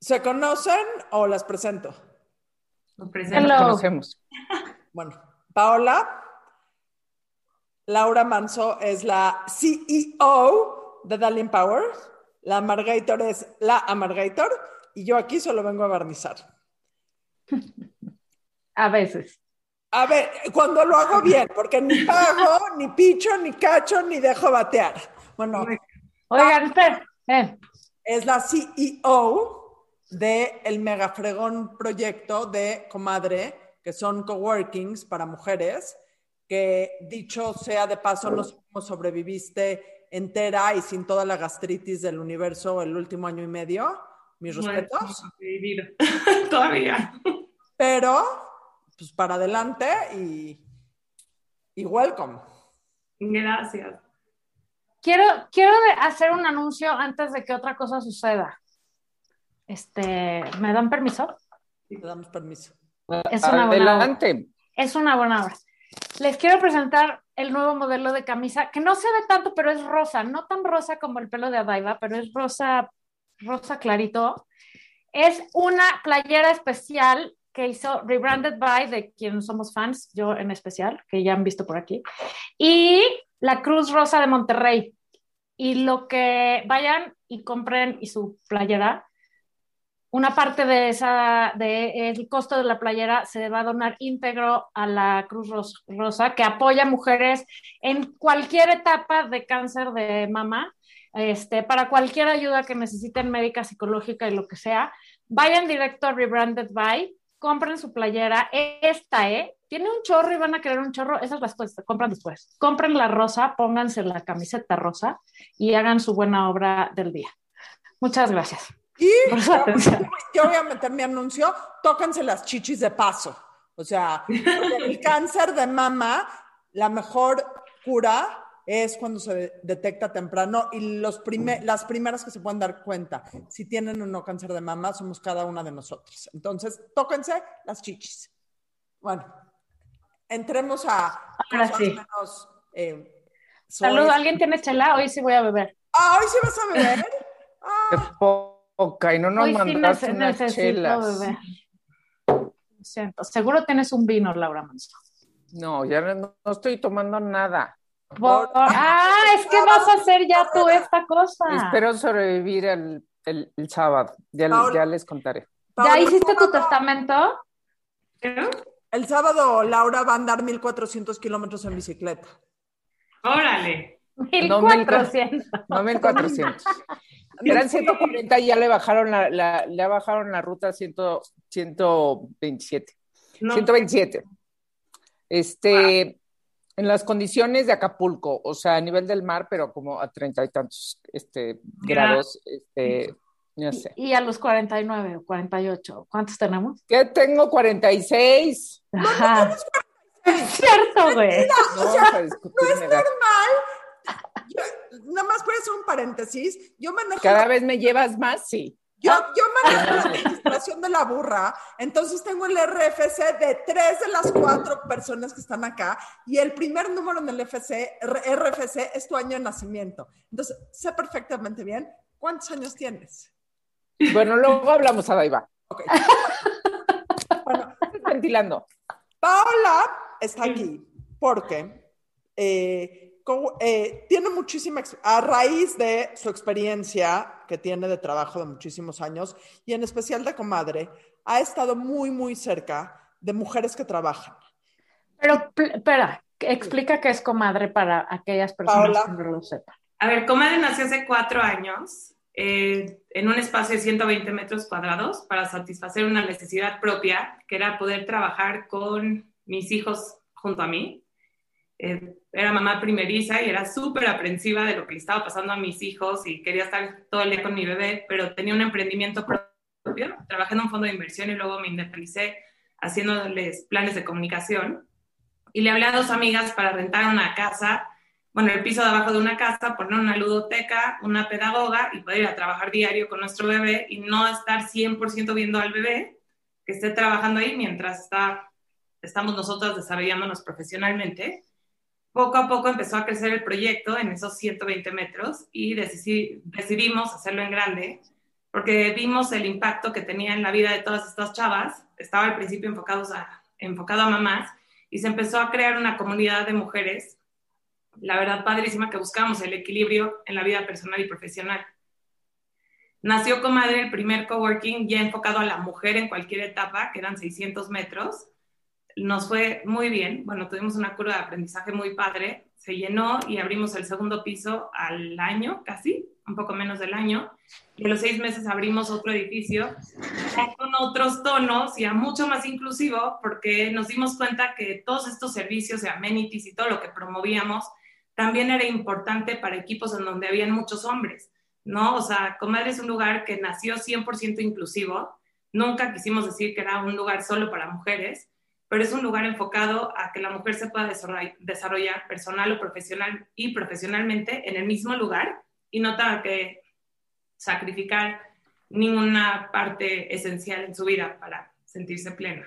¿Se conocen o las presento? Nos Ya presento. nos conocemos. Bueno, Paola, Laura Manso es la CEO de Darling Power, la Amargator es la Amargator y yo aquí solo vengo a barnizar. A veces. A ver, cuando lo hago bien, porque ni pago, ni picho, ni cacho, ni dejo batear. Bueno, Oigan, espera. eh, es la CEO de el mega fregón proyecto de Comadre, que son coworkings para mujeres, que dicho sea de paso, no sé cómo sobreviviste entera y sin toda la gastritis del universo el último año y medio. Mis respetos. Todavía. Pero, pues para adelante y, y welcome. Gracias. quiero, quiero hacer un anuncio antes de que otra cosa suceda. Este, ¿me dan permiso? Te damos permiso. Es una buena Adelante. Es una buena obra. Les quiero presentar el nuevo modelo de camisa, que no se ve tanto, pero es rosa, no tan rosa como el pelo de Adaiva, pero es rosa, rosa clarito. Es una playera especial que hizo Rebranded by, de quien somos fans, yo en especial, que ya han visto por aquí, y la Cruz Rosa de Monterrey. Y lo que vayan y compren y su playera, una parte de esa, de el costo de la playera se va a donar íntegro a la Cruz Ros- Rosa, que apoya mujeres en cualquier etapa de cáncer de mama, este, para cualquier ayuda que necesiten médica, psicológica y lo que sea. Vayan directo a Rebranded By, compren su playera. Esta, ¿eh? Tiene un chorro y van a querer un chorro, esas las pues, compran después. Compren la rosa, pónganse la camiseta rosa y hagan su buena obra del día. Muchas gracias. Y yo voy a meter mi anuncio, tóquense las chichis de paso. O sea, el cáncer de mama, la mejor cura es cuando se detecta temprano y los prime- las primeras que se pueden dar cuenta si tienen o no cáncer de mama somos cada una de nosotros. Entonces, tóquense las chichis. Bueno, entremos a Ahora sí. menos, eh, Saludos, soez. ¿alguien tiene chela? Hoy sí voy a beber. Ah, hoy sí vas a beber. Qué Ah, y no nos Hoy sí mandaste unas chelas. beber. Siento. Seguro tienes un vino, Laura Manso. No, ya no, no estoy tomando nada. Por- Ah, es que vas a hacer ya tú esta cosa. Espero sobrevivir el, el- el sábado. Ya, Paola. ya les contaré. ¿Ya hiciste tu testamento? ¿Pero? El sábado Laura va a andar 1400 kilómetros en bicicleta. Órale. No, mil- 1400. No 1400. Eran 140 y ya le bajaron la, la- le bajaron la ruta a 100 127. No. 127. Este, en las condiciones de Acapulco, o sea, a nivel del mar, pero como a treinta y tantos este, grados, este, no sé. Y a los 49 o 48. ¿Cuántos tenemos? ¿Qué tengo? 46. Ajá. Es cierto, güey. No vamos a discutir mi edad. Nada más voy a hacer un paréntesis. Yo manejo, Cada vez me llevas más, sí. yo, yo manejo la registración de la burra, entonces tengo el RFC de tres de las cuatro personas que están acá y el primer número en el FC, RFC es tu año de nacimiento. Entonces, sé perfectamente bien cuántos años tienes. Bueno, luego hablamos a Daiva. Ok. Bueno, Ventilando. Paola está aquí porque eh, eh, tiene muchísima, a raíz de su experiencia que tiene de trabajo de muchísimos años y en especial de comadre, ha estado muy, muy cerca de mujeres que trabajan. Pero, espera, explica qué es comadre para aquellas personas Paola. que no lo sepan. A ver, Comadre nació hace cuatro años eh, en un espacio de 120 metros cuadrados para satisfacer una necesidad propia, que era poder trabajar con mis hijos junto a mí. Eh, era mamá primeriza y era súper aprensiva de lo que le estaba pasando a mis hijos y quería estar todo el día con mi bebé, pero tenía un emprendimiento propio. Trabajé en un fondo de inversión y luego me independicé haciéndoles planes de comunicación. Y le hablé a dos amigas para rentar una casa bueno, el piso de abajo de una casa, poner una ludoteca, una pedagoga y poder ir a trabajar diario con nuestro bebé y no estar 100% viendo al bebé que esté trabajando ahí mientras está, estamos nosotras desarrollándonos profesionalmente. Poco a poco empezó a crecer el proyecto en esos 120 metros y decidi- decidimos hacerlo en grande. porque vimos el impacto que tenía en la vida de todas estas chavas. Estaba al principio enfocado a mamás y se empezó a crear una comunidad de mujeres, la verdad padrísima, que buscábamos el equilibrio en la vida personal y profesional. Nació Comadre el primer coworking ya enfocado a la mujer en cualquier etapa, que eran 600 metros. Nos fue muy bien, bueno, tuvimos una curva de aprendizaje muy padre, se llenó y abrimos el segundo piso al año, casi, un poco menos del año, y en los seis meses abrimos otro edificio con otros tonos y a mucho más inclusivo, porque nos dimos cuenta que todos estos servicios y amenities y todo lo que promovíamos también era importante para equipos en donde habían muchos hombres ¿no? O sea, Comadre es un lugar que nació 100% inclusivo. Nunca quisimos decir que era un lugar solo para mujeres, pero es un lugar enfocado a que la mujer se pueda desarrollar personal o profesional y profesionalmente en el mismo lugar y no tenga que sacrificar ninguna parte esencial en su vida para sentirse plena.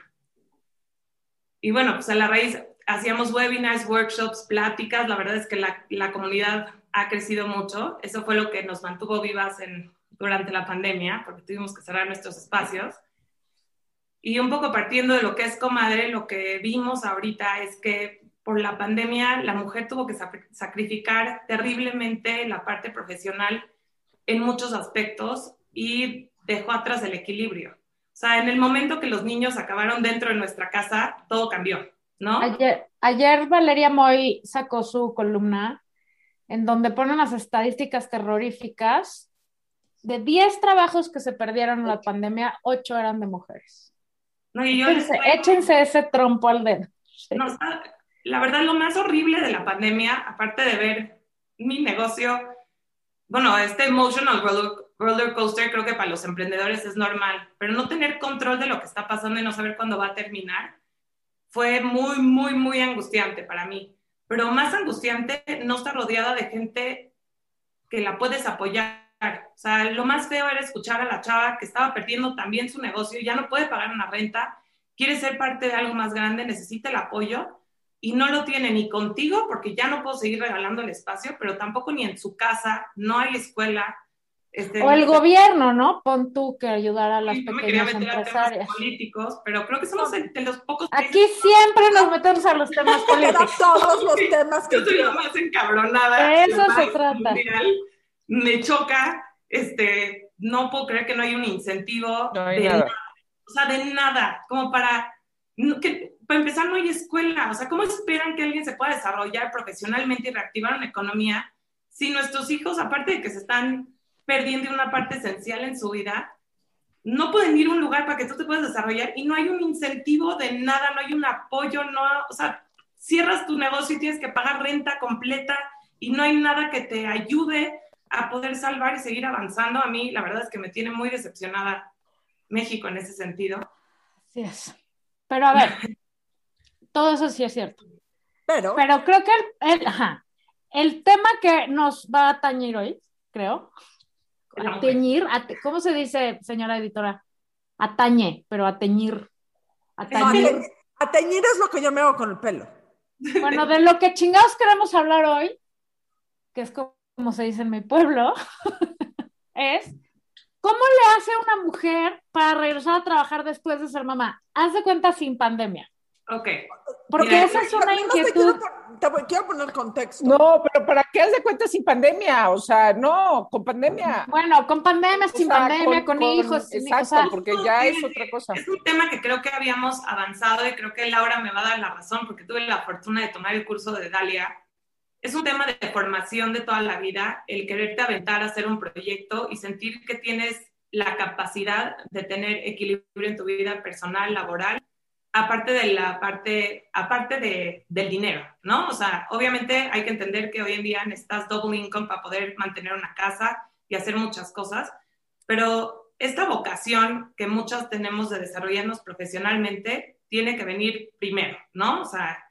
Y bueno, pues a la raíz hacíamos webinars, workshops, pláticas. La verdad es que la, la comunidad ha crecido mucho. Eso fue lo que nos mantuvo vivas en, durante la pandemia, porque tuvimos que cerrar nuestros espacios. Y un poco partiendo de lo que es comadre, lo que vimos ahorita es que por la pandemia la mujer tuvo que sacrificar terriblemente la parte profesional en muchos aspectos y dejó atrás el equilibrio. O sea, en el momento que los niños acabaron dentro de nuestra casa, todo cambió, ¿no? Ayer, ayer Valeria Moy sacó su columna en donde ponen las estadísticas terroríficas. De 10 trabajos que se perdieron en la pandemia, 8 eran de mujeres. No, y yo échense, ese trompo al dedo. la verdad, lo más horrible de la pandemia, aparte de ver mi negocio, bueno, este emotional roller coaster creo que para los emprendedores es normal, pero no tener control de lo que está pasando y no saber cuándo va a terminar fue muy, muy, muy angustiante para mí pero más angustiante no estar rodeada de gente que la puedes apoyar. O sea, lo más feo era escuchar a la chava que estaba perdiendo también su negocio, ya no puede pagar una renta, quiere ser parte de algo más grande, necesita el apoyo y no lo tiene ni contigo porque ya no puedo seguir regalando el espacio, pero tampoco ni en su casa, no hay escuela, este, o el gobierno, ¿no? Pon tú que ayudar a las pequeñas empresarias. políticos, pero creo que somos de los pocos. Aquí siempre nos metemos a los temas políticos. todos los temas que yo soy la más encabronada. De eso se trata. Me choca, este, no puedo creer que no hay un incentivo de nada. O sea, de nada, como para que para empezar no hay escuela, o sea, ¿cómo esperan que alguien se pueda desarrollar profesionalmente y reactivar una economía si nuestros hijos, aparte de que se están perdiendo una parte esencial en su vida, no pueden ir a un lugar para que tú te puedas desarrollar y no hay un incentivo de nada, no hay un apoyo, no, o sea, cierras tu negocio y tienes que pagar renta completa y no hay nada que te ayude a poder salvar y seguir avanzando. A mí, la verdad es que me tiene muy decepcionada México en ese sentido. Así es. Pero a ver, todo eso sí es cierto. Pero, Pero creo que el, el tema que nos va a tañir hoy, creo, Ateñir, ¿cómo se dice, señora editora? Atañe, pero ateñir. Atañir. Ateñir es lo que yo me hago con el pelo. Bueno, de lo que chingados queremos hablar hoy, que es como se dice en mi pueblo, es ¿cómo le hace una mujer para regresar a trabajar después de ser mamá? Haz de cuenta sin pandemia. Ok. Porque esa es una inquietud. Te, quiero poner contexto. No, pero ¿para qué haz de cuenta sin pandemia? O sea, no, con pandemia. Bueno, con pandemia, sin pandemia, con, hijos. Exacto, porque ya es otra cosa. Es un tema que creo que habíamos avanzado y creo que Laura me va a dar la razón porque tuve la fortuna de tomar el curso de Dalia. Es un tema de formación de toda la vida, el quererte aventar a hacer un proyecto y sentir que tienes la capacidad de tener equilibrio en tu vida personal, laboral aparte de la parte, aparte de, del dinero, ¿no? O sea, obviamente hay que entender que hoy en día necesitas double income para poder mantener una casa y hacer muchas cosas, pero esta vocación que muchas tenemos de desarrollarnos profesionalmente tiene que venir primero, ¿no? O sea,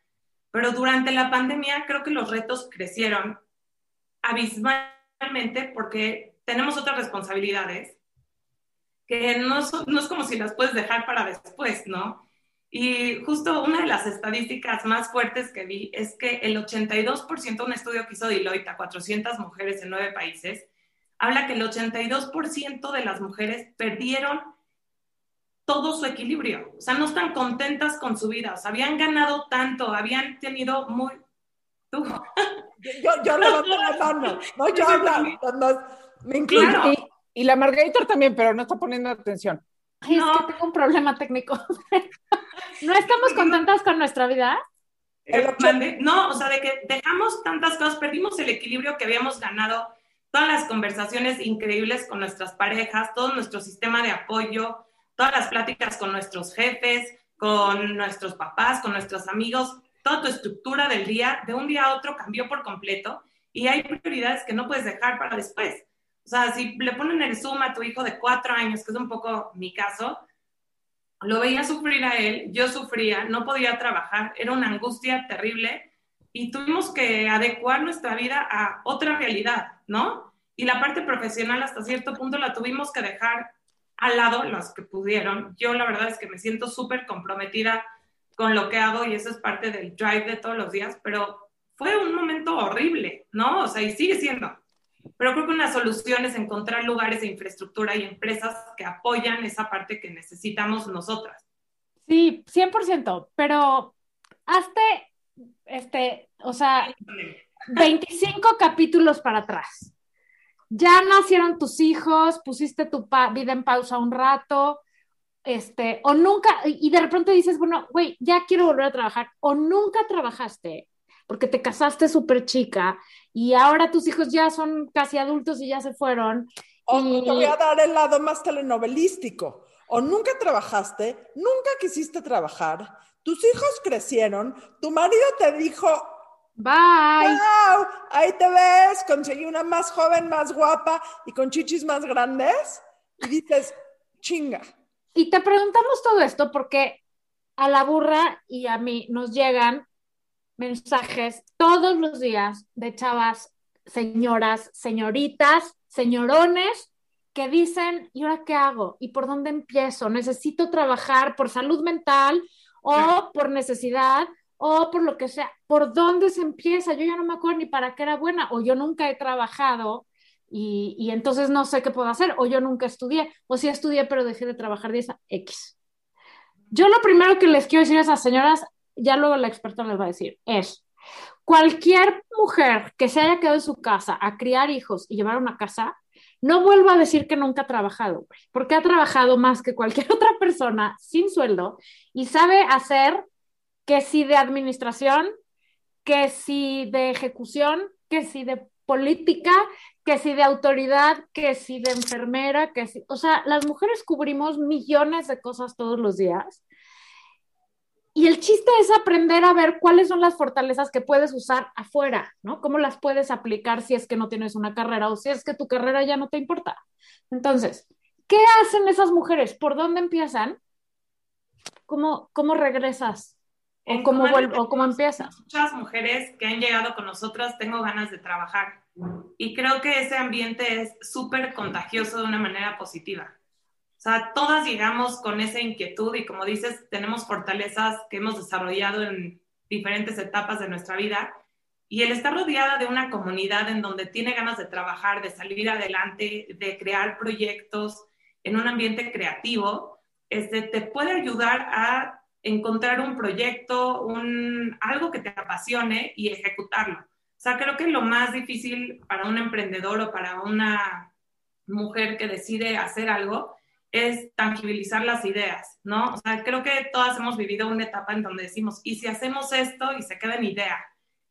pero durante la pandemia creo que los retos crecieron abismalmente porque tenemos otras responsabilidades que no, es como si las puedes dejar para después, ¿no? Y justo una de las estadísticas más fuertes que vi es que el 82% de un estudio que hizo Deloitte a 400 mujeres en nueve países, habla que el 82% de las mujeres perdieron todo su equilibrio. O sea, no están contentas con su vida. O sea, habían ganado tanto, habían tenido muy... ¿Tú? Yo, yo la mano. No, yo hablo. Me incluyo. Y, la Margarita también, pero no está poniendo atención. Ay, es que tengo un problema técnico. ¿No estamos contentas con nuestra vida? No, o sea, de que dejamos tantas cosas, perdimos el equilibrio que habíamos ganado, todas las conversaciones increíbles con nuestras parejas, todo nuestro sistema de apoyo, todas las pláticas con nuestros jefes, con nuestros papás, con nuestros amigos, toda tu estructura del día, de un día a otro cambió por completo y hay prioridades que no puedes dejar para después. O sea, si le ponen el Zoom a tu hijo de cuatro años, que es un poco mi caso, lo veía sufrir a él, yo sufría, no podía trabajar, era una angustia terrible y tuvimos que adecuar nuestra vida a otra realidad, ¿no? Y la parte profesional hasta cierto punto la tuvimos que dejar al lado, los que pudieron. Yo la verdad es que me siento súper comprometida con lo que hago y eso es parte del drive de todos los días, pero fue un momento horrible, ¿no? O sea, y sigue siendo. Pero creo que una solución es encontrar lugares de infraestructura y empresas que apoyan esa parte que necesitamos nosotras. Sí, 100%, pero hazte, este, o sea, 25 capítulos para atrás. Ya nacieron tus hijos, pusiste tu vida en pausa un rato, este, o nunca, y de repente dices, bueno, güey, ya quiero volver a trabajar, o nunca trabajaste porque te casaste súper chica y ahora tus hijos ya son casi adultos y ya se fueron. O te voy a dar el lado más telenovelístico. O nunca trabajaste, nunca quisiste trabajar, tus hijos crecieron, tu marido te dijo, Bye. Wow, ahí te ves, conseguí una más joven, más guapa y con chichis más grandes. Y dices, chinga. Y te preguntamos todo esto porque a la burra y a mí nos llegan mensajes todos los días de chavas, señoras, señoritas, señorones que dicen, ¿y ahora qué hago? ¿Y por dónde empiezo? ¿Necesito trabajar por salud mental o por necesidad o por lo que sea? ¿Por dónde se empieza? Yo ya no me acuerdo ni para qué era buena o yo nunca he trabajado y, y entonces no sé qué puedo hacer o yo nunca estudié o sí estudié pero dejé de trabajar de esa X. Yo lo primero que les quiero decir a esas señoras, ya luego la experta les va a decir, es cualquier mujer que se haya quedado en su casa a criar hijos y llevar una casa, no vuelva a decir que nunca ha trabajado, porque ha trabajado más que cualquier otra persona sin sueldo y sabe hacer que si de administración, que si de ejecución, que si de política, que si de autoridad, que si de enfermera, que si, o sea, las mujeres cubrimos millones de cosas todos los días y el chiste es aprender a ver cuáles son las fortalezas que puedes usar afuera, ¿no? Cómo las puedes aplicar si es que no tienes una carrera o si es que tu carrera ya no te importa. Entonces, ¿qué hacen esas mujeres? ¿Por dónde empiezan? ¿Cómo, cómo regresas? ¿O cómo, ¿O cómo empiezas? Muchas mujeres que han llegado con nosotras, tengo ganas de trabajar. Y creo que ese ambiente es súper contagioso de una manera positiva. O sea, todas llegamos con esa inquietud y como dices, tenemos fortalezas que hemos desarrollado en diferentes etapas de nuestra vida. Y el estar rodeada de una comunidad en donde tiene ganas de trabajar, de salir adelante, de crear proyectos en un ambiente creativo, este, te puede ayudar a encontrar un proyecto, un, algo que te apasione y ejecutarlo. O sea, creo que lo más difícil para un emprendedor o para una mujer que decide hacer algo es tangibilizar las ideas, ¿no? O sea, creo que todas hemos vivido una etapa en donde decimos, ¿y si hacemos esto y se queda en idea?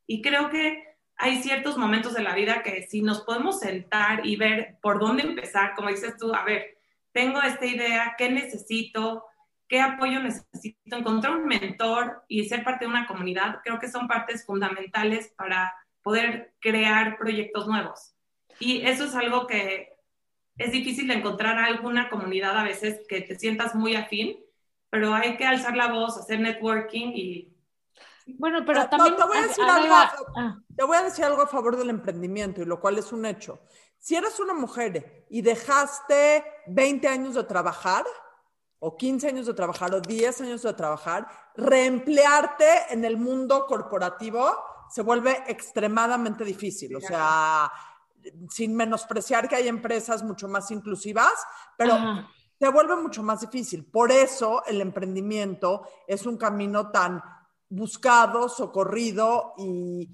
Y creo que hay ciertos momentos de la vida que si nos podemos sentar y ver por dónde empezar, como dices tú, a ver, tengo esta idea, ¿qué necesito? ¿Qué apoyo necesito? Encontrar un mentor y ser parte de una comunidad, creo que son partes fundamentales para poder crear proyectos nuevos. Y eso es algo que es difícil encontrar alguna comunidad a veces que te sientas muy afín, pero hay que alzar la voz, hacer networking y... Bueno, pero también... te, voy a decir algo, ah. te voy a decir algo a favor del emprendimiento, y lo cual es un hecho. Si eres una mujer y dejaste 20 años de trabajar, o 15 años de trabajar, o 10 años de trabajar, reemplearte en el mundo corporativo se vuelve extremadamente difícil. O sea, sin menospreciar que hay empresas mucho más inclusivas, pero se vuelve mucho más difícil. Por eso el emprendimiento es un camino tan buscado, socorrido y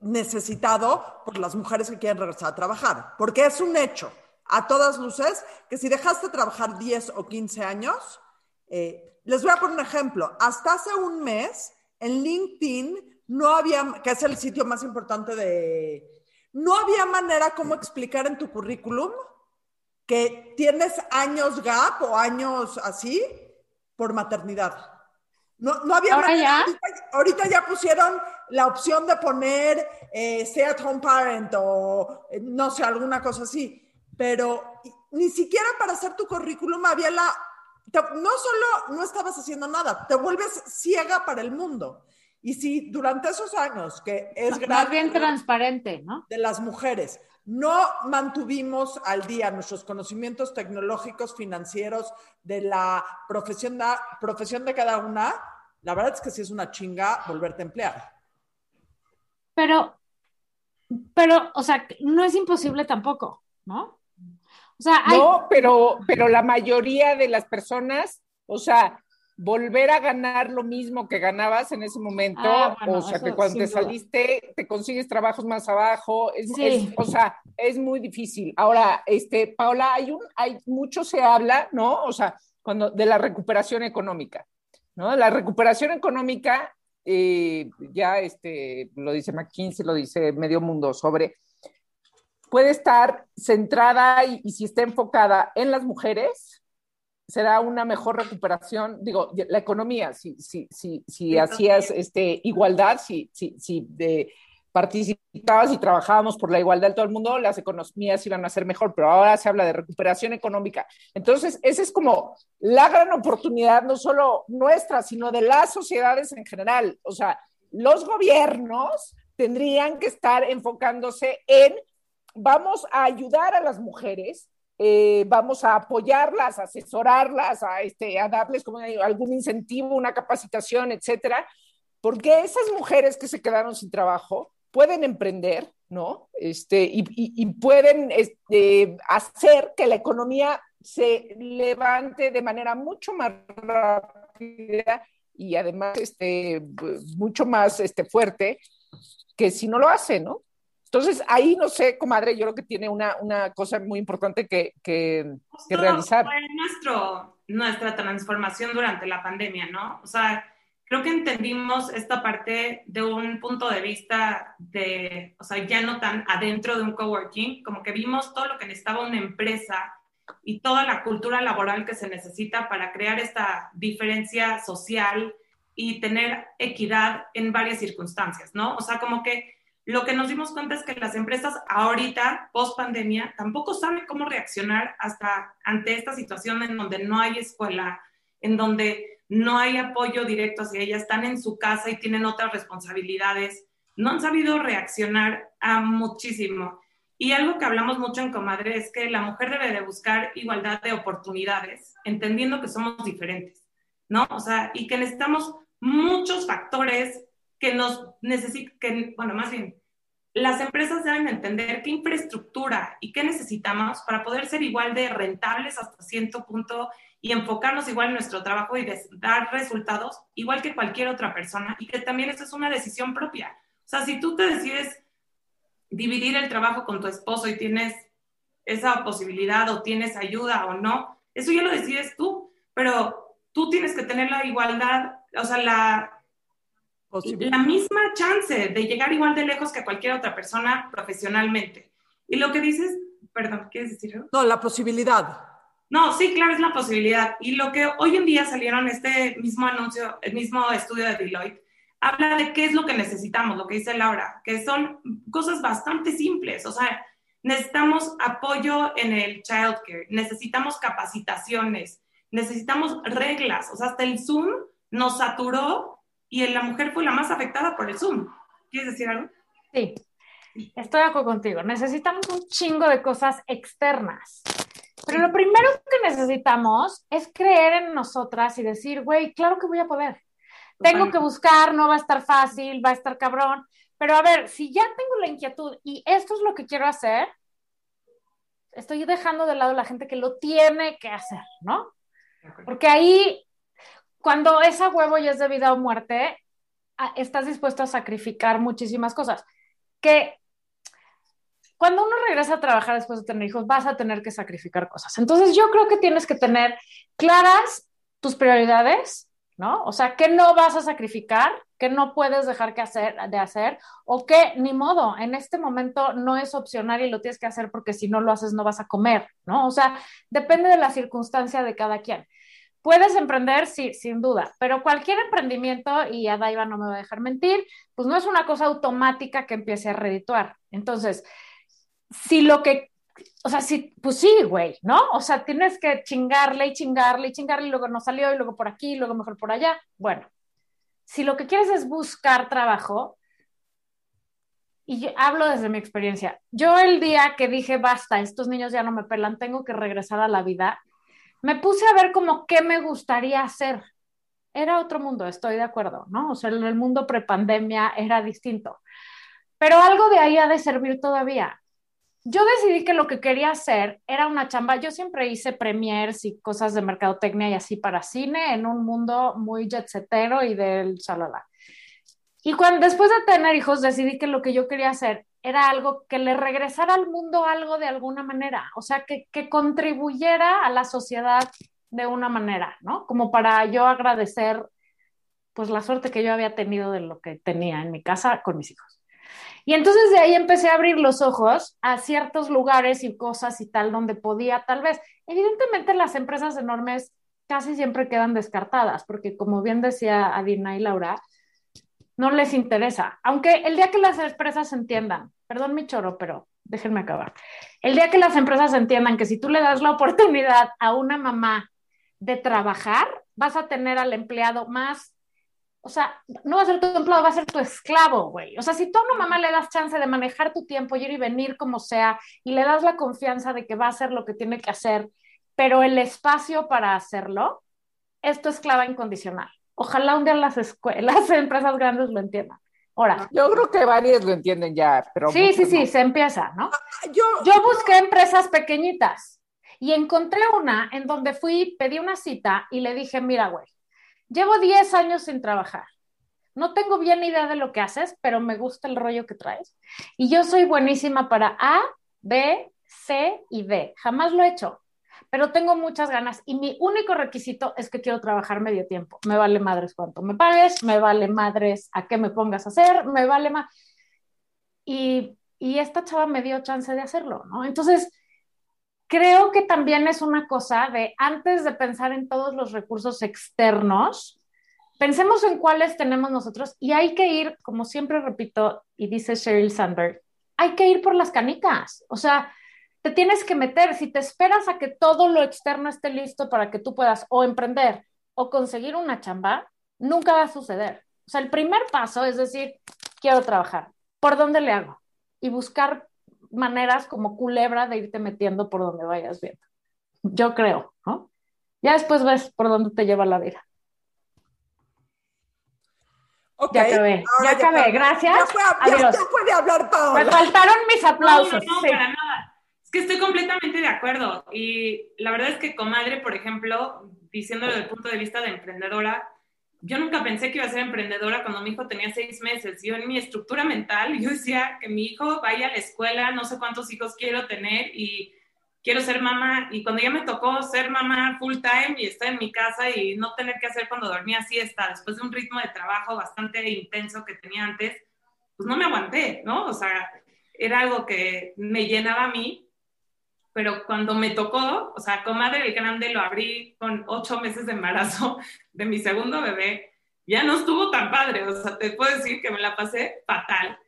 necesitado por las mujeres que quieren regresar a trabajar, porque es un hecho, a todas luces, que si dejaste de trabajar 10 o 15 años, eh, les voy a poner un ejemplo, hasta hace un mes en LinkedIn no había, que es el sitio más importante de, no había manera como explicar en tu currículum que tienes años gap o años así por maternidad. No, no había ¿Ahora ya? Ahorita, ya pusieron la opción de poner eh, stay at home parent o eh, no sé, alguna cosa así. Pero ni siquiera para hacer tu currículum había la. no solo no estabas haciendo nada, te vuelves ciega para el mundo. Y si durante esos años, que es Más bien transparente, ¿no? De las mujeres, no mantuvimos al día nuestros conocimientos tecnológicos, financieros, de la profesión de, profesión de cada una, la verdad es que sí es una chinga volverte a emplear. Pero, pero, o sea, no es imposible tampoco, ¿no? O sea, No, pero, pero la mayoría de las personas, o sea, volver a ganar lo mismo que ganabas en ese momento, ah, o sea, que cuando te saliste te consigues trabajos más abajo, es, o sea, es muy difícil. Ahora, este, Paola, hay un, hay mucho se habla, ¿no? O sea, cuando de la recuperación económica, ¿no? La recuperación económica, eh, ya este, lo dice McKinsey, lo dice Medio Mundo sobre puede estar centrada y, y si está enfocada en las mujeres, será una mejor recuperación, digo, la economía, si, si, si, si hacías este, igualdad, si, si, si de, participabas y trabajábamos por la igualdad de todo el mundo, las economías iban a ser mejor, pero ahora se habla de recuperación económica. Entonces, esa es como la gran oportunidad, no solo nuestra, sino de las sociedades en general. O sea, los gobiernos tendrían que estar enfocándose en, vamos a ayudar a las mujeres eh, vamos a apoyarlas, a asesorarlas, a, este, a darles algún incentivo, una capacitación, etcétera, porque esas mujeres que se quedaron sin trabajo pueden emprender, ¿no? Este, y, y, pueden este, hacer que la economía se levante de manera mucho más rápida y además este, mucho más este, fuerte que si no lo hace, ¿no? Entonces, ahí no sé, comadre, yo creo que tiene una, una cosa muy importante que, que, que realizar. Fue nuestro, nuestra transformación durante la pandemia, ¿no? O sea, creo que entendimos esta parte de un punto de vista de, o sea, ya no tan adentro de un coworking, como que vimos todo lo que necesitaba una empresa y toda la cultura laboral que se necesita para crear esta diferencia social y tener equidad en varias circunstancias, ¿no? O sea, como que lo que nos dimos cuenta es que las empresas ahorita, post pandemia, tampoco saben cómo reaccionar hasta ante esta situación en donde no hay escuela, en donde no hay apoyo directo hacia ellas, están en su casa y tienen otras responsabilidades. No han sabido reaccionar a muchísimo. Y algo que hablamos mucho en Comadre es que la mujer debe de buscar igualdad de oportunidades, entendiendo que somos diferentes, ¿no? O sea, y que necesitamos muchos factores que nos necesitan, bueno, más bien, las empresas deben entender qué infraestructura y qué necesitamos para poder ser igual de rentables hasta cierto punto y enfocarnos igual en nuestro trabajo y dar resultados igual que cualquier otra persona y que también eso es una decisión propia. O sea, si tú te decides dividir el trabajo con tu esposo y tienes esa posibilidad o tienes ayuda o no, eso ya lo decides tú, pero tú tienes que tener la igualdad, o sea, la, la misma chance de llegar igual de lejos que cualquier otra persona profesionalmente. Y lo que dices, perdón, ¿quieres decir No, la posibilidad. No, sí, claro, es la posibilidad. Y lo que hoy en día salieron este mismo anuncio, el mismo estudio de Deloitte, habla de qué es lo que necesitamos, lo que dice Laura, que son cosas bastante simples. O sea, necesitamos apoyo en el childcare, necesitamos capacitaciones, necesitamos reglas. O sea, hasta el Zoom nos saturó y la mujer fue la más afectada por el Zoom. ¿Quieres decir algo? Sí, estoy de acuerdo contigo. Necesitamos un chingo de cosas externas. Pero lo primero que necesitamos es creer en nosotras y decir, güey, claro que voy a poder. Tengo que buscar, no va a estar fácil, va a estar cabrón, Pero a ver, si ya tengo la inquietud y esto es lo que quiero hacer, estoy dejando de lado la gente que lo tiene que hacer, ¿no? Porque ahí, cuando esa huevo ya es de vida o muerte, estás dispuesto a sacrificar muchísimas cosas. Que cuando uno regresa a trabajar después de tener hijos, vas a tener que sacrificar cosas. Entonces yo creo que tienes que tener claras tus prioridades, ¿no? O sea, ¿qué no vas a sacrificar? ¿Qué no puedes dejar que hacer, de hacer? O qué, ni modo, en este momento no es opcional y lo tienes que hacer porque si no lo haces no vas a comer, ¿no? O sea, depende de la circunstancia de cada quien. Puedes emprender, sí, sin duda, pero cualquier emprendimiento, y Adaiva no me va a dejar mentir, pues no es una cosa automática que empiece a redituar. Entonces, si lo que, o sea, si, pues sí, güey, ¿no? O sea, tienes que chingarle y chingarle y chingarle y luego no salió y luego por aquí y luego mejor por allá. Bueno, si lo que quieres es buscar trabajo, y yo hablo desde mi experiencia, yo el día que dije, basta, estos niños ya no me pelan, tengo que regresar a la vida, me puse a ver como qué me gustaría hacer. Era otro mundo, estoy de acuerdo, ¿no? O sea, el mundo prepandemia era distinto. Pero algo de ahí ha de servir todavía yo decidí que lo que quería hacer era una chamba. Yo siempre hice premiers y cosas de mercadotecnia y así para cine en un mundo muy jetsetero y del chalala. Y cuando después de tener hijos decidí que lo que yo quería hacer era algo que le regresara al mundo algo de alguna manera, o sea, que, que contribuyera a la sociedad de una manera, ¿no? Como para yo agradecer pues la suerte que yo había tenido de lo que tenía en mi casa con mis hijos. Y entonces de ahí empecé a abrir los ojos a ciertos lugares y cosas y tal donde podía, tal vez. Evidentemente las empresas enormes casi siempre quedan descartadas, porque como bien decía Adina y Laura, no les interesa. Aunque el día que las empresas entiendan, perdón mi choro, pero déjenme acabar. El día que las empresas entiendan que si tú le das la oportunidad a una mamá de trabajar, vas a tener al empleado más o sea, no va a ser tu empleado, va a ser tu esclavo, güey. O sea, si tú a una mamá le das chance de manejar tu tiempo, ir y venir como sea, y le das la confianza de que va a hacer lo que tiene que hacer, pero el espacio para hacerlo, es tu esclava incondicional. Ojalá un día las, las empresas grandes lo entiendan. Ahora. Yo creo que varias lo entienden ya, pero. Sí, sí, sí, se empieza, ¿no? Ah, yo, yo busqué empresas pequeñitas y encontré una en donde fui, pedí una cita y le dije, mira, güey, Llevo 10 años sin trabajar. No tengo bien idea de lo que haces, pero me gusta el rollo que traes. Y yo soy buenísima para A, B, C y D. Jamás lo he hecho, pero tengo muchas ganas y mi único requisito es que quiero trabajar medio tiempo. Me vale madres cuánto me pagues, me vale madres a qué me pongas a hacer, me vale más. Y, y esta chava me dio chance de hacerlo, ¿no? Entonces, creo que también es una cosa de antes de pensar en todos los recursos externos, pensemos en cuáles tenemos nosotros y hay que ir, como siempre repito y dice Sheryl Sandberg, hay que ir por las canicas. O sea, te tienes que meter, si te esperas a que todo lo externo esté listo para que tú puedas o emprender o conseguir una chamba, nunca va a suceder. O sea, el primer paso es decir, quiero trabajar. ¿Por dónde le hago? Y buscar maneras como culebra de irte metiendo por donde vayas viendo. Yo creo, ¿no? Ya después ves por dónde te lleva la vida. Okay. Ya acabé, ya acabé, gracias. Ya, fue, ya, puede hablar todo. Me faltaron mis aplausos. No, no, para nada. Es que estoy completamente de acuerdo. Y la verdad es que comadre, por ejemplo, diciéndolo desde el punto de vista de emprendedora, yo nunca pensé que iba a ser emprendedora cuando mi hijo tenía seis meses. Yo en mi estructura mental, yo decía que mi hijo vaya a la escuela, no sé cuántos hijos quiero tener y quiero ser mamá. Y cuando ya me tocó ser mamá full time y estar en mi casa y no tener que hacer cuando dormía siesta, después de un ritmo de trabajo bastante intenso que tenía antes, pues no me aguanté, ¿no? O sea, era algo que me llenaba a mí pero cuando me tocó, o sea, Comadre el Grande lo abrí con ocho meses de embarazo de mi segundo bebé, ya no estuvo tan padre, o sea, te puedo decir que me la pasé fatal,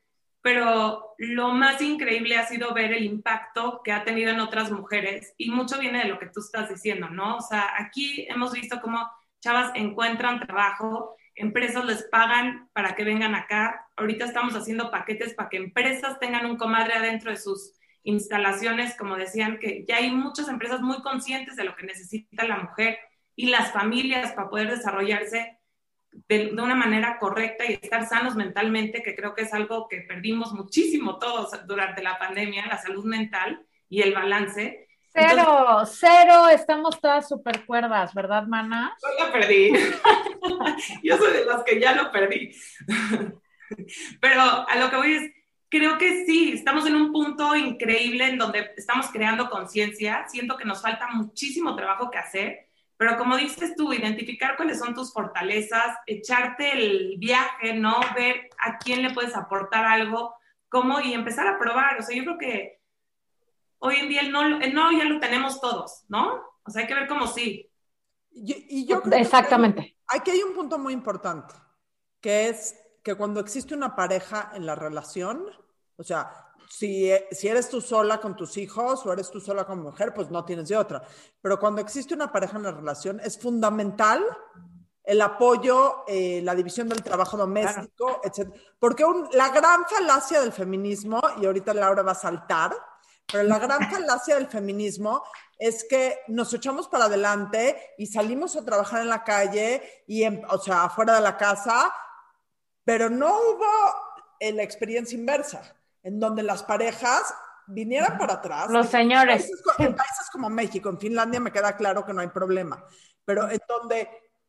pero lo más increíble ha sido ver el impacto que ha tenido en otras mujeres y mucho viene de lo que tú estás diciendo, ¿no? O sea, aquí hemos visto cómo chavas encuentran trabajo, empresas les pagan para que vengan acá, ahorita estamos haciendo paquetes para que empresas tengan un comadre adentro de sus instalaciones, como decían, que ya hay muchas empresas muy conscientes de lo que necesita la mujer y las familias para poder desarrollarse. de, una manera correcta y estar sanos mentalmente, que creo que es algo que perdimos muchísimo todos durante la pandemia, la salud mental y el balance. Cero, cero, estamos todas súper cuerdas, ¿verdad, mana? Yo lo perdí. yo soy de las que ya lo perdí. Pero a lo que voy es, creo que sí, estamos en un punto increíble en donde estamos creando conciencia. Siento que nos falta muchísimo trabajo que hacer pero como dices tú, identificar cuáles son tus fortalezas, echarte el viaje, ¿no? Ver a quién le puedes aportar algo, cómo y empezar a probar. O sea, yo creo que hoy en día el no, el no ya lo tenemos todos, ¿no? O sea, hay que ver cómo sí. Y, yo creo Exactamente. Que aquí hay un punto muy importante, que es que cuando existe una pareja en la relación, o sea, si, si, eres tú sola con tus hijos o eres tú sola como mujer, pues no tienes de otra. Pero cuando existe una pareja en la relación, es fundamental el apoyo, eh, la división del trabajo doméstico, etc. Porque la gran falacia del feminismo, y ahorita Laura va a saltar, pero la gran falacia del feminismo es que nos echamos para adelante y salimos a trabajar en la calle, y o sea, afuera de la casa, pero no hubo la experiencia inversa en donde las parejas vinieran para atrás. Los señores. En países, como México, en Finlandia me queda claro que no hay problema, pero en donde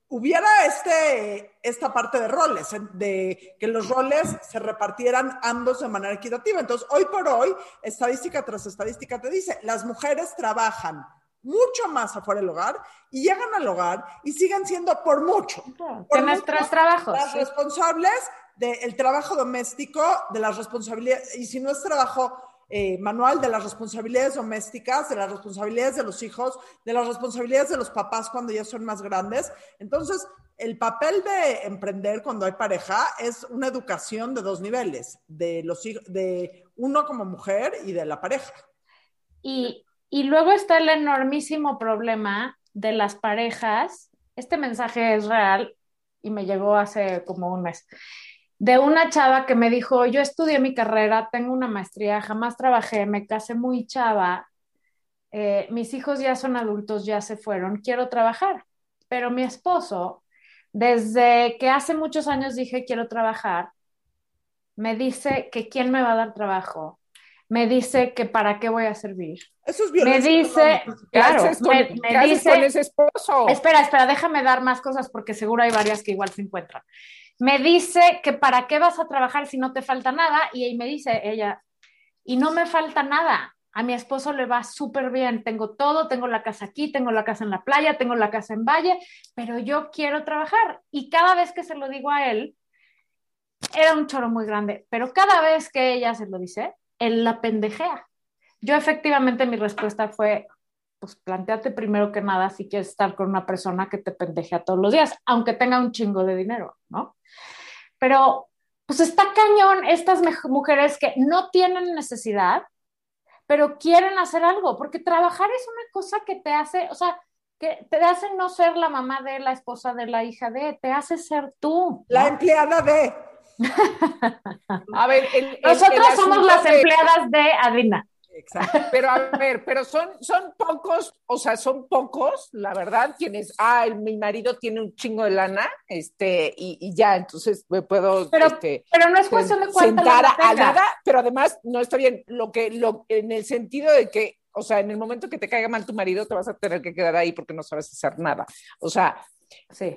hubiera este, esta parte de roles, de que los roles se repartieran ambos de manera equitativa. Entonces, hoy por hoy, estadística tras estadística te dice, las mujeres trabajan mucho más afuera del hogar y llegan al hogar y siguen siendo por mucho. Por nuestros trabajos. Las responsables del trabajo doméstico, de las responsabilidades, y si no es trabajo eh, manual, de las responsabilidades domésticas, de las responsabilidades de los hijos, de las responsabilidades de los papás cuando ya son más grandes. Entonces, el papel de emprender cuando hay pareja es una educación de dos niveles, de, los, de uno como mujer y de la pareja. Y, y luego está el enormísimo problema de las parejas. Este mensaje es real y me llegó hace como un mes de una chava que me dijo, yo estudié mi carrera, tengo una maestría, jamás trabajé, me casé muy chava, eh, mis hijos ya son adultos, ya se fueron, quiero trabajar. Pero mi esposo, desde que hace muchos años dije quiero trabajar, me dice que quién me va a dar trabajo, me dice que para qué voy a servir. Eso es Me dice, claro, me, dice, ese esposo? Espera, espera, déjame dar más cosas porque seguro hay varias que igual se encuentran me dice que para qué vas a trabajar si no te falta nada y ahí me dice ella, y no me falta nada. A mi esposo le va súper bien, tengo todo, tengo la casa aquí, tengo la casa en la playa, tengo la casa en Valle, pero yo quiero trabajar. Y cada vez que se lo digo a él, era un choro muy grande, pero cada vez que ella se lo dice, él la pendejea. Yo efectivamente mi respuesta fue, pues planteate primero que nada si quieres estar con una persona que te pendejea todos los días, aunque tenga un chingo de dinero, ¿no? Pero pues está cañón estas mujeres que no tienen necesidad, pero quieren hacer algo, porque trabajar es una cosa que te hace, o sea, que te hace no ser la mamá de la esposa de la hija de, te hace ser tú. La empleada de. a ver, nosotros somos las empleadas de Adina. Exacto. Pero a ver, pero son, son pocos, o sea, son pocos, la verdad, quienes, ah, mi marido tiene un chingo de lana, este, y, ya, entonces me puedo, pero, este, pero no es cuestión de sentar a, nada, pero además no está bien, lo que, lo, en el sentido de que, o sea, en el momento que te caiga mal tu marido, te vas a tener que quedar ahí porque no sabes hacer nada. O sea,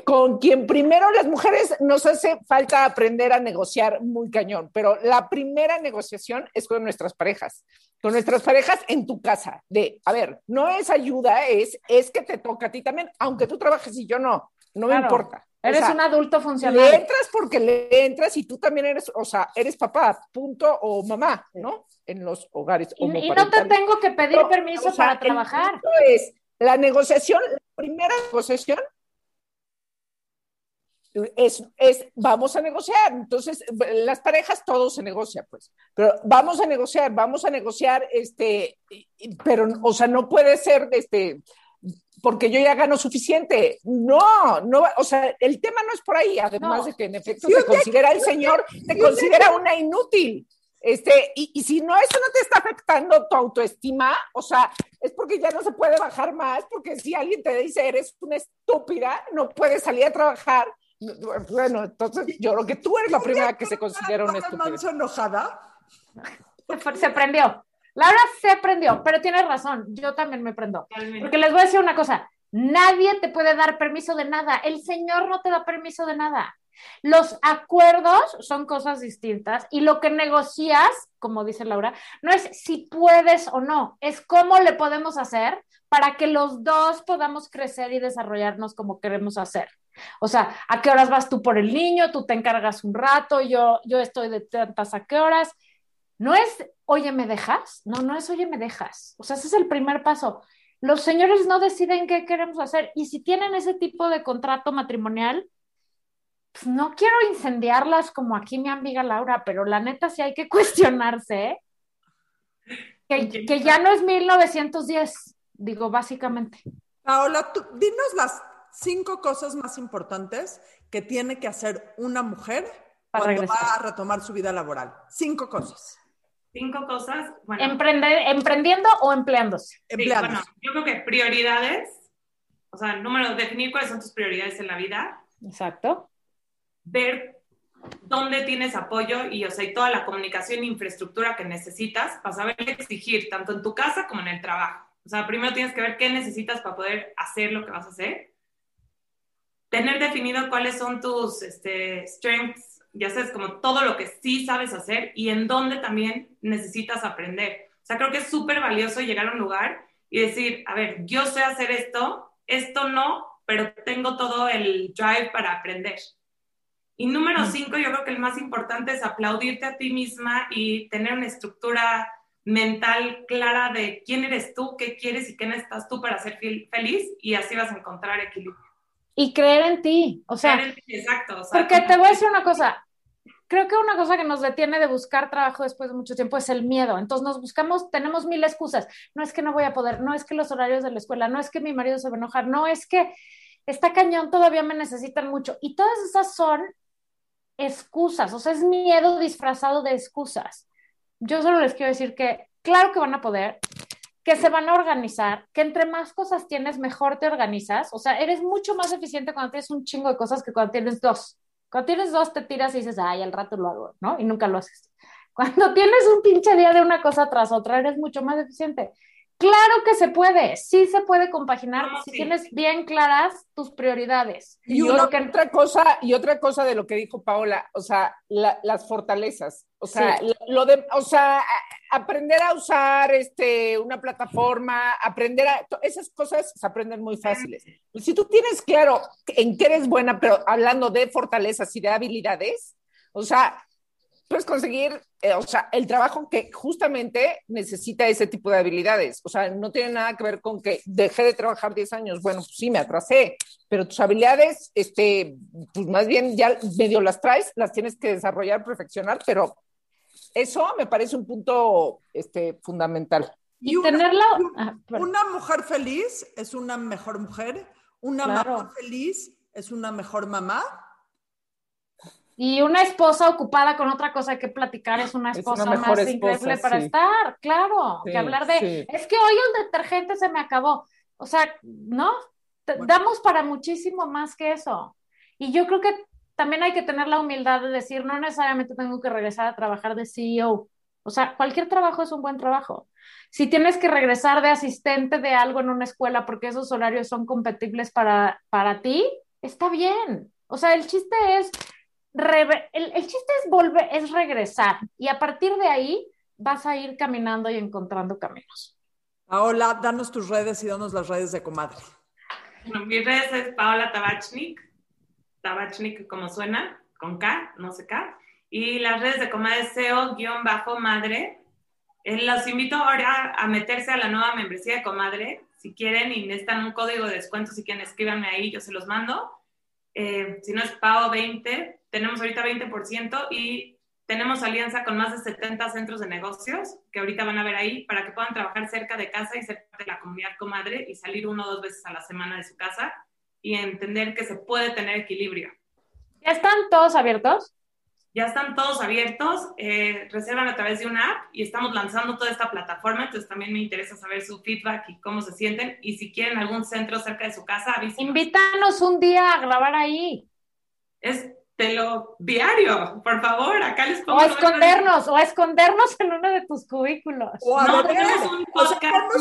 con quien primero las mujeres nos hace falta aprender a negociar muy cañón, pero la primera negociación es con nuestras parejas, con nuestras parejas en tu casa, de, a ver, no es ayuda, es, es que te toca a ti también, aunque tú trabajes y yo no, no me importa. Eres un adulto funcional. Le entras porque le entras y tú también eres, o sea, eres papá, punto, o mamá, ¿no? En los hogares. Y, y no te tengo que pedir permiso para trabajar. Es la negociación, la primera negociación es, es, vamos a negociar. Entonces, las parejas todo se negocia, pues. Pero vamos a negociar, vamos a negociar, este, pero, o sea, no puede ser, este, porque yo ya gano suficiente. No, no, o sea, el tema no es por ahí, además de que en efecto te considera el señor, te considera una inútil. Este, y, y, si no, eso no te está afectando tu autoestima, o sea, es porque ya no se puede bajar más, porque si alguien te dice eres una estúpida, no puedes salir a trabajar, Bueno, entonces yo creo que tú eres la primera que se considera una estupidez. enojada? Se prendió. Laura se prendió, pero tienes razón, yo también me prendo. Porque les voy a decir una cosa, nadie te puede dar permiso de nada, el Señor no te da permiso de nada. Los acuerdos son cosas distintas y lo que negocias, como dice Laura, no es si puedes o no, es cómo le podemos hacer para que los dos podamos crecer y desarrollarnos como queremos hacer. O sea, ¿a qué horas vas tú por el niño? Tú te encargas un rato, yo, yo estoy de tantas a qué horas. No es, oye, ¿me dejas? No, no es, oye, ¿me dejas? O sea, ese es el primer paso. Los señores no deciden qué queremos hacer y si tienen ese tipo de contrato matrimonial, pues no quiero incendiarlas como aquí mi amiga Laura, pero la neta sí hay que cuestionarse, ¿eh? que, ya no es 1910, digo, básicamente. Paola, tú, dinos las cinco cosas más importantes que tiene que hacer una mujer cuando va a retomar su vida laboral. Cinco cosas. Cinco cosas. Bueno. ¿Emprendiendo o empleándose? bueno, yo creo que prioridades, o sea, número, definir cuáles son tus prioridades en la vida. Exacto ver dónde tienes apoyo y, o sea, y toda la comunicación e infraestructura que necesitas para saber exigir, tanto en tu casa como en el trabajo. O sea, primero tienes que ver qué necesitas para poder hacer lo que vas a hacer. Tener definido cuáles son tus este, strengths, ya sabes, como todo lo que sí sabes hacer y en dónde también necesitas aprender. O sea, creo que es súper valioso llegar a un lugar y decir, a ver, yo sé hacer esto, esto no, pero tengo todo el drive para aprender. Y número mm. cinco, yo creo que el más importante es aplaudirte a ti misma y tener una estructura mental clara de quién eres tú, qué quieres y qué necesitas tú para ser feliz y así vas a encontrar equilibrio. Y creer en ti, o sea, exacto. porque te voy a decir una cosa, creo que una cosa que nos detiene de buscar trabajo después de mucho tiempo es el miedo. Entonces nos buscamos, tenemos mil excusas. No es que no voy a poder, no es que los horarios de la escuela, no es que mi marido se va a enojar, no es que está cañón, todavía me necesitan mucho. Y todas esas son excusas, o sea, es miedo disfrazado de excusas. Yo solo les quiero decir que claro que van a poder, que se van a organizar, que entre más cosas tienes, mejor te organizas. O sea, eres mucho más eficiente cuando tienes un chingo de cosas que cuando tienes dos. Cuando tienes dos, te tiras y dices, ay, al rato lo hago, ¿no? Y nunca lo haces. Cuando tienes un pinche día de una cosa tras otra, eres mucho más eficiente. Claro que se puede, sí se puede compaginar si tienes bien claras tus prioridades. Y, otra cosa, y otra cosa de lo que dijo Paola, o sea, las fortalezas, o sea, lo de, o sea, aprender a usar este, una plataforma, aprender a, esas cosas se aprenden muy fáciles. Si tú tienes claro en qué eres buena, pero hablando de fortalezas y de habilidades, o sea, puedes conseguir, eh, o sea, el trabajo que justamente necesita ese tipo de habilidades. O sea, no tiene nada que ver con que dejé de trabajar 10 años. Bueno, pues sí, me atrasé, pero tus habilidades, este, pues más bien ya medio las traes, las tienes que desarrollar, perfeccionar, pero eso me parece un punto este, fundamental. Y, tenerlo. Ah, una, mujer feliz es una mejor mujer, una mamá feliz es una mejor mamá y una esposa ocupada con otra cosa que platicar es una esposa más increíble para estar, claro, que hablar de, es que hoy el detergente se me acabó. O sea, ¿no? Damos para muchísimo más que eso. Y yo creo que también hay que tener la humildad de decir, no necesariamente tengo que regresar a trabajar de CEO. O sea, cualquier trabajo es un buen trabajo. Si tienes que regresar de asistente de algo en una escuela porque esos horarios son compatibles para, para ti, está bien. O sea, el chiste es el, chiste es volver, es regresar y a partir de ahí vas a ir caminando y encontrando caminos. Paola, danos tus redes y danos las redes de comadre. Bueno, mis redes es Paola Tabachnik, Tabachnik como suena, con K, no sé K, y las redes de comadre SEO-madre. Eh, los invito ahora a meterse a la nueva membresía de comadre, si quieren y necesitan un código de descuento, si quieren escríbanme ahí, yo se los mando. Eh, si no es PAO20, tenemos ahorita 20% y tenemos alianza con más de 70 centros de negocios que ahorita van a ver ahí para que puedan trabajar cerca de casa y ser parte de la comunidad comadre y salir uno o dos veces a la semana de su casa y entender que se puede tener equilibrio. ¿Ya están todos abiertos? Ya están todos abiertos, eh, reservan a través de una app y estamos lanzando toda esta plataforma, entonces también me interesa saber su feedback y cómo se sienten y si quieren algún centro cerca de su casa, avísenos. Invítanos un día a grabar ahí. es lo diario, por favor, acá les pongo. O escondernos, o escondernos en uno de tus cubículos. O a no, tenemos un o sea,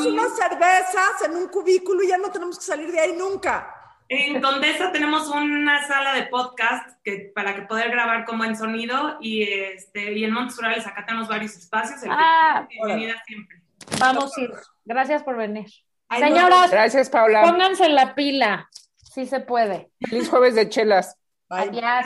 unas cervezas en un cubículo y ya no tenemos que salir de ahí nunca. En Condesa tenemos una sala de podcast que, para que poder grabar como en sonido y, este, y en Montes Rurales acá tenemos varios espacios. ah, bienvenida siempre. Vamos a ir. Gracias por venir. Señoras, gracias Paula. Pónganse la pila, si se puede. Feliz jueves de chelas. Adiós.